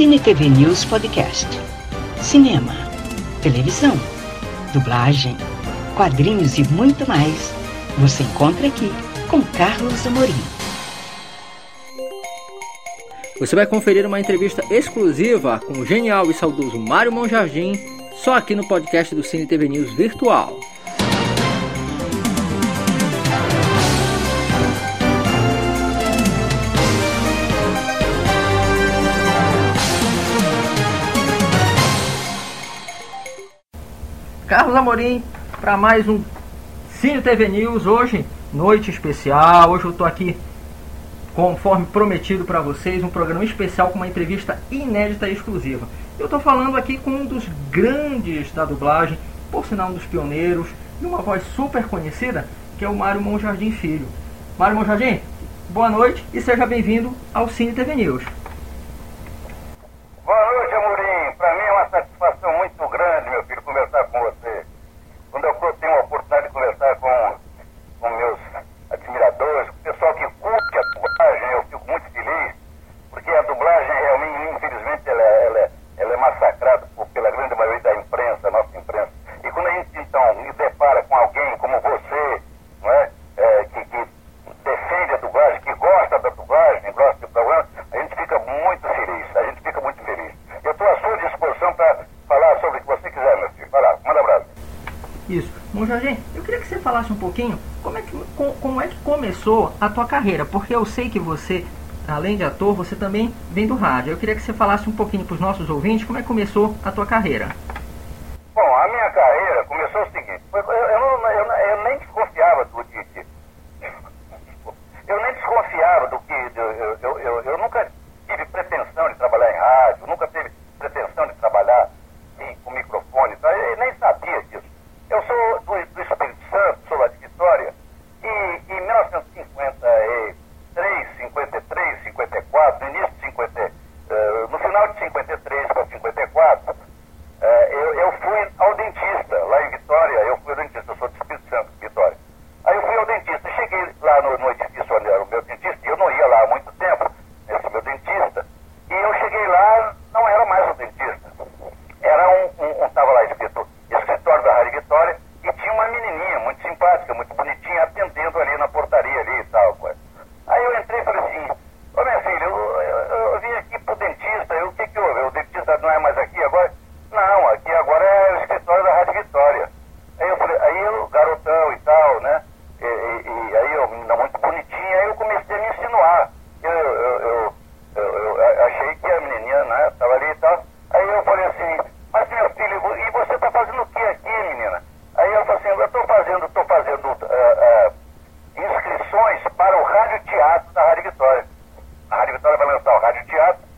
Cine TV News Podcast. Cinema, televisão, dublagem, quadrinhos e muito mais. Você encontra aqui com Carlos Amorim. Você vai conferir uma entrevista exclusiva com o genial e saudoso Mário Monjardim, só aqui no podcast do Cine TV News Virtual. Carlos Amorim para mais um Cine TV News. Hoje, noite especial. Hoje eu estou aqui, conforme prometido para vocês, um programa especial com uma entrevista inédita e exclusiva. Eu estou falando aqui com um dos grandes da dublagem, por sinal um dos pioneiros, e uma voz super conhecida, que é o Mário Monjardim Filho. Mário Monjardim, boa noite e seja bem-vindo ao Cine TV News. Isso. Bom, Jorge, eu queria que você falasse um pouquinho como é que, como é que começou a tua carreira, porque eu sei que você, além de ator, você também vem do rádio. Eu queria que você falasse um pouquinho para os nossos ouvintes como é que começou a tua carreira. Bom, a minha carreira começou o seguinte. Eu, eu, eu começaram a balançar o rádio teatro.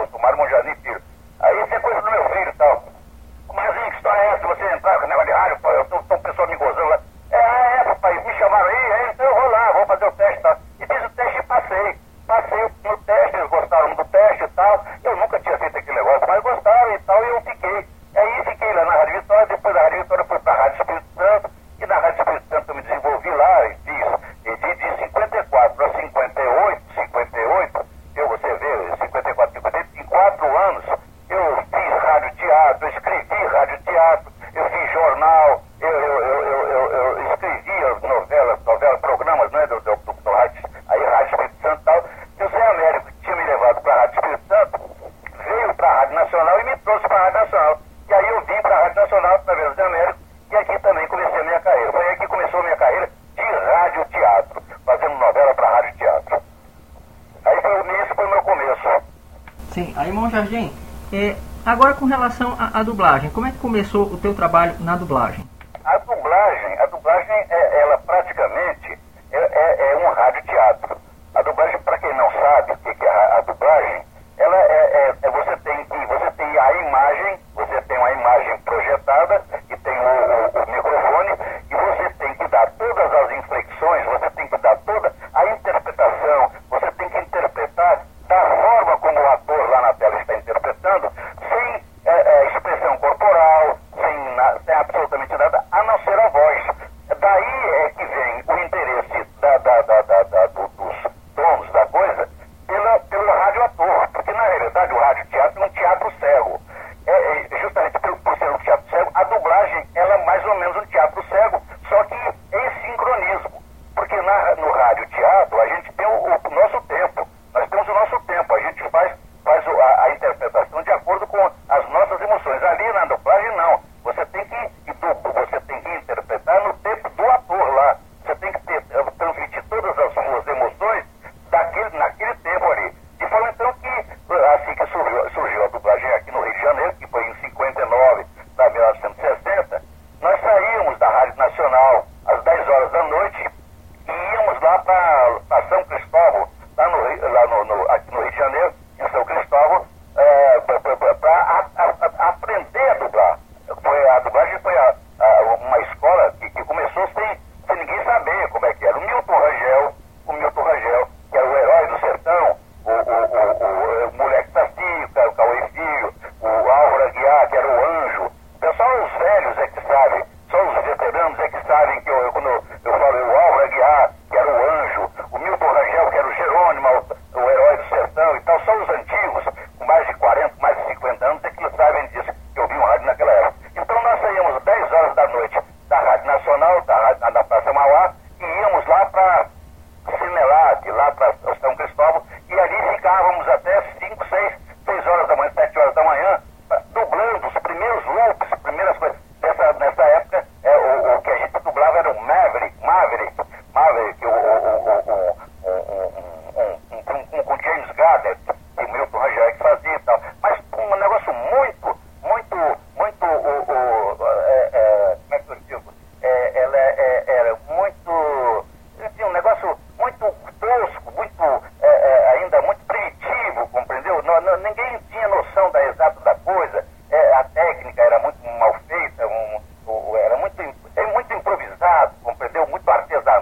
tiro, tomaram um jardim de tiro. Aí isso é coisa do meu filho e tal. Mas que história é essa? Você entrar com o negócio de rádio, eu tô, com o pessoal me gozando lá. É, é, é, papai. me chamaram aí, é, então eu vou lá, vou fazer o teste e tal. E fiz o teste e passei. Passei o, o teste, eles gostaram do teste e tal. Eu nunca tinha feito aquele negócio, mas gostaram e tal, e eu fiquei. É aí fiquei lá na Rádio Vitória, depois da Rádio Vitória. Sim, Aimon Jardim, é, agora com relação à, à, dublagem, como é que começou o teu trabalho na dublagem? A dublagem, a dublagem, é, ela praticamente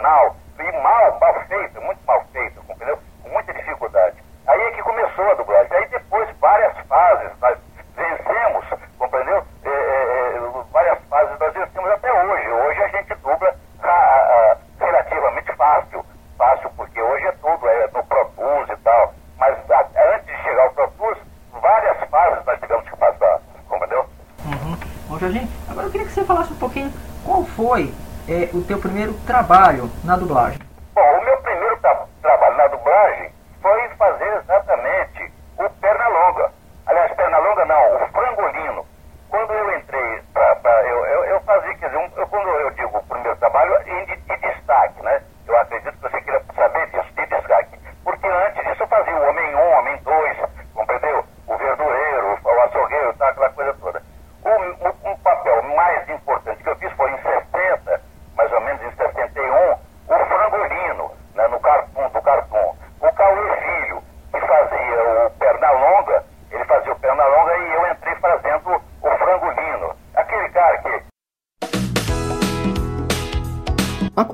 e mal, mal feito, muito mal feito, entendeu? com muita dificuldade. Aí é que começou a dublagem. Aí depois várias fases, nós vencemos, compreendeu? É, é, é várias fases nós vencemos até hoje. Hoje a gente dubla a, a, relativamente fácil, fácil porque hoje é tudo, é no Pro Tools e tal. Mas a, antes de chegar ao Pro Tools, várias fases nós tivemos que passar, compreendeu? Uhum. Bom, Jorginho, agora eu queria que você falasse um pouquinho qual foi é, o teu primeiro trabalho na dublagem?